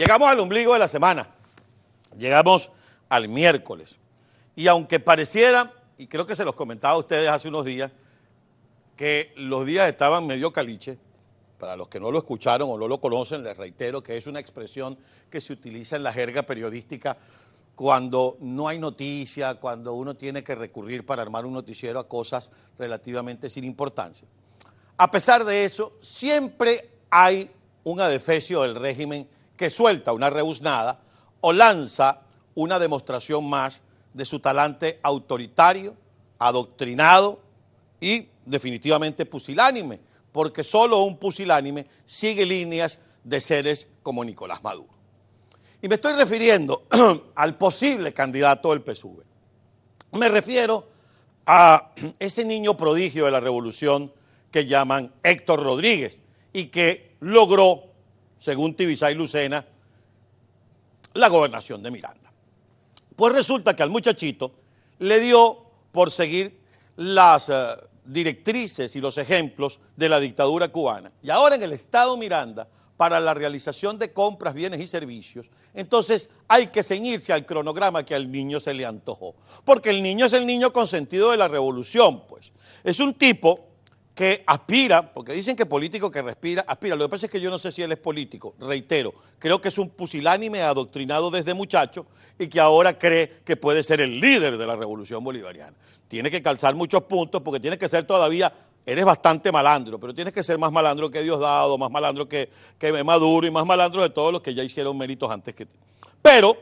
Llegamos al ombligo de la semana. Llegamos al miércoles. Y aunque pareciera, y creo que se los comentaba a ustedes hace unos días, que los días estaban medio caliche, para los que no lo escucharon o no lo conocen, les reitero que es una expresión que se utiliza en la jerga periodística cuando no hay noticia, cuando uno tiene que recurrir para armar un noticiero a cosas relativamente sin importancia. A pesar de eso, siempre hay un adefesio del régimen que suelta una rebuznada o lanza una demostración más de su talante autoritario, adoctrinado y definitivamente pusilánime, porque solo un pusilánime sigue líneas de seres como Nicolás Maduro. Y me estoy refiriendo al posible candidato del PSUV. Me refiero a ese niño prodigio de la revolución que llaman Héctor Rodríguez y que logró según Tibisay Lucena, la gobernación de Miranda. Pues resulta que al muchachito le dio por seguir las eh, directrices y los ejemplos de la dictadura cubana. Y ahora en el Estado Miranda, para la realización de compras, bienes y servicios, entonces hay que ceñirse al cronograma que al niño se le antojó. Porque el niño es el niño consentido de la revolución, pues. Es un tipo que aspira, porque dicen que político que respira, aspira. Lo que pasa es que yo no sé si él es político, reitero, creo que es un pusilánime adoctrinado desde muchacho y que ahora cree que puede ser el líder de la revolución bolivariana. Tiene que calzar muchos puntos porque tiene que ser todavía, eres bastante malandro, pero tienes que ser más malandro que Diosdado, más malandro que, que Maduro y más malandro de todos los que ya hicieron méritos antes que ti. Pero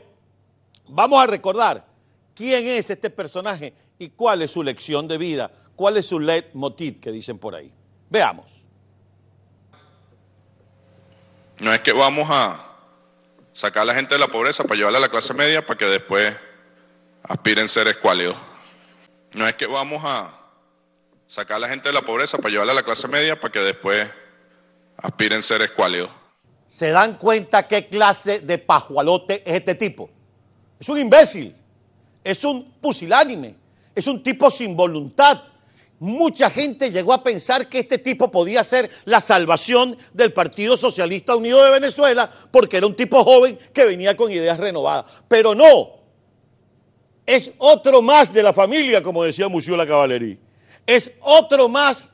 vamos a recordar quién es este personaje y cuál es su lección de vida ¿Cuál es su leitmotiv que dicen por ahí? Veamos. No es que vamos a sacar a la gente de la pobreza para llevarla a la clase media para que después aspiren a ser escuálidos. No es que vamos a sacar a la gente de la pobreza para llevarla a la clase media para que después aspiren a ser escuálidos. ¿Se dan cuenta qué clase de pajualote es este tipo? Es un imbécil, es un pusilánime, es un tipo sin voluntad, Mucha gente llegó a pensar que este tipo podía ser la salvación del Partido Socialista Unido de Venezuela porque era un tipo joven que venía con ideas renovadas. Pero no, es otro más de la familia, como decía Museo la Caballería. Es otro más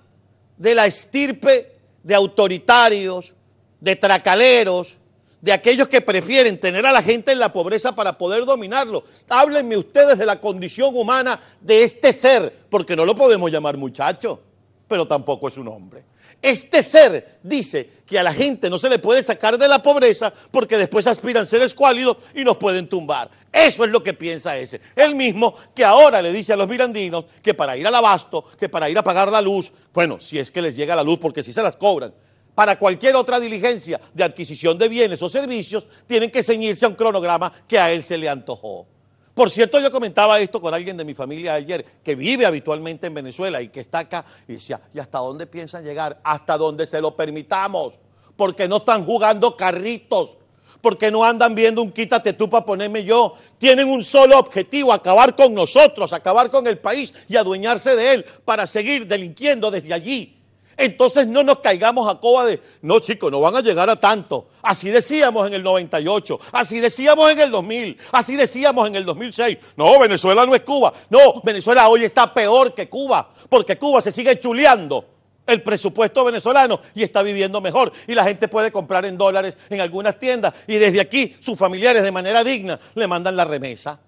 de la estirpe de autoritarios, de tracaleros, de aquellos que prefieren tener a la gente en la pobreza para poder dominarlo. Háblenme ustedes de la condición humana de este ser, porque no lo podemos llamar muchacho, pero tampoco es un hombre. Este ser dice que a la gente no se le puede sacar de la pobreza porque después aspiran ser escuálidos y nos pueden tumbar. Eso es lo que piensa ese. El mismo que ahora le dice a los mirandinos que para ir al abasto, que para ir a pagar la luz, bueno, si es que les llega la luz porque si se las cobran, para cualquier otra diligencia de adquisición de bienes o servicios, tienen que ceñirse a un cronograma que a él se le antojó. Por cierto, yo comentaba esto con alguien de mi familia ayer, que vive habitualmente en Venezuela y que está acá, y decía, ¿y hasta dónde piensan llegar? Hasta donde se lo permitamos, porque no están jugando carritos, porque no andan viendo un quítate tú para ponerme yo. Tienen un solo objetivo, acabar con nosotros, acabar con el país y adueñarse de él para seguir delinquiendo desde allí. Entonces no nos caigamos a coba de, no chicos, no van a llegar a tanto. Así decíamos en el 98, así decíamos en el 2000, así decíamos en el 2006. No, Venezuela no es Cuba. No, Venezuela hoy está peor que Cuba, porque Cuba se sigue chuleando el presupuesto venezolano y está viviendo mejor. Y la gente puede comprar en dólares en algunas tiendas y desde aquí sus familiares de manera digna le mandan la remesa.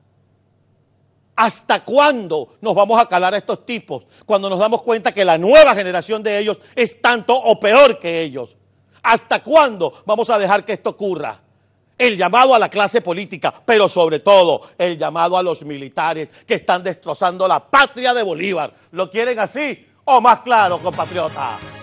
¿Hasta cuándo nos vamos a calar a estos tipos cuando nos damos cuenta que la nueva generación de ellos es tanto o peor que ellos? ¿Hasta cuándo vamos a dejar que esto ocurra? El llamado a la clase política, pero sobre todo el llamado a los militares que están destrozando la patria de Bolívar. ¿Lo quieren así o más claro, compatriotas?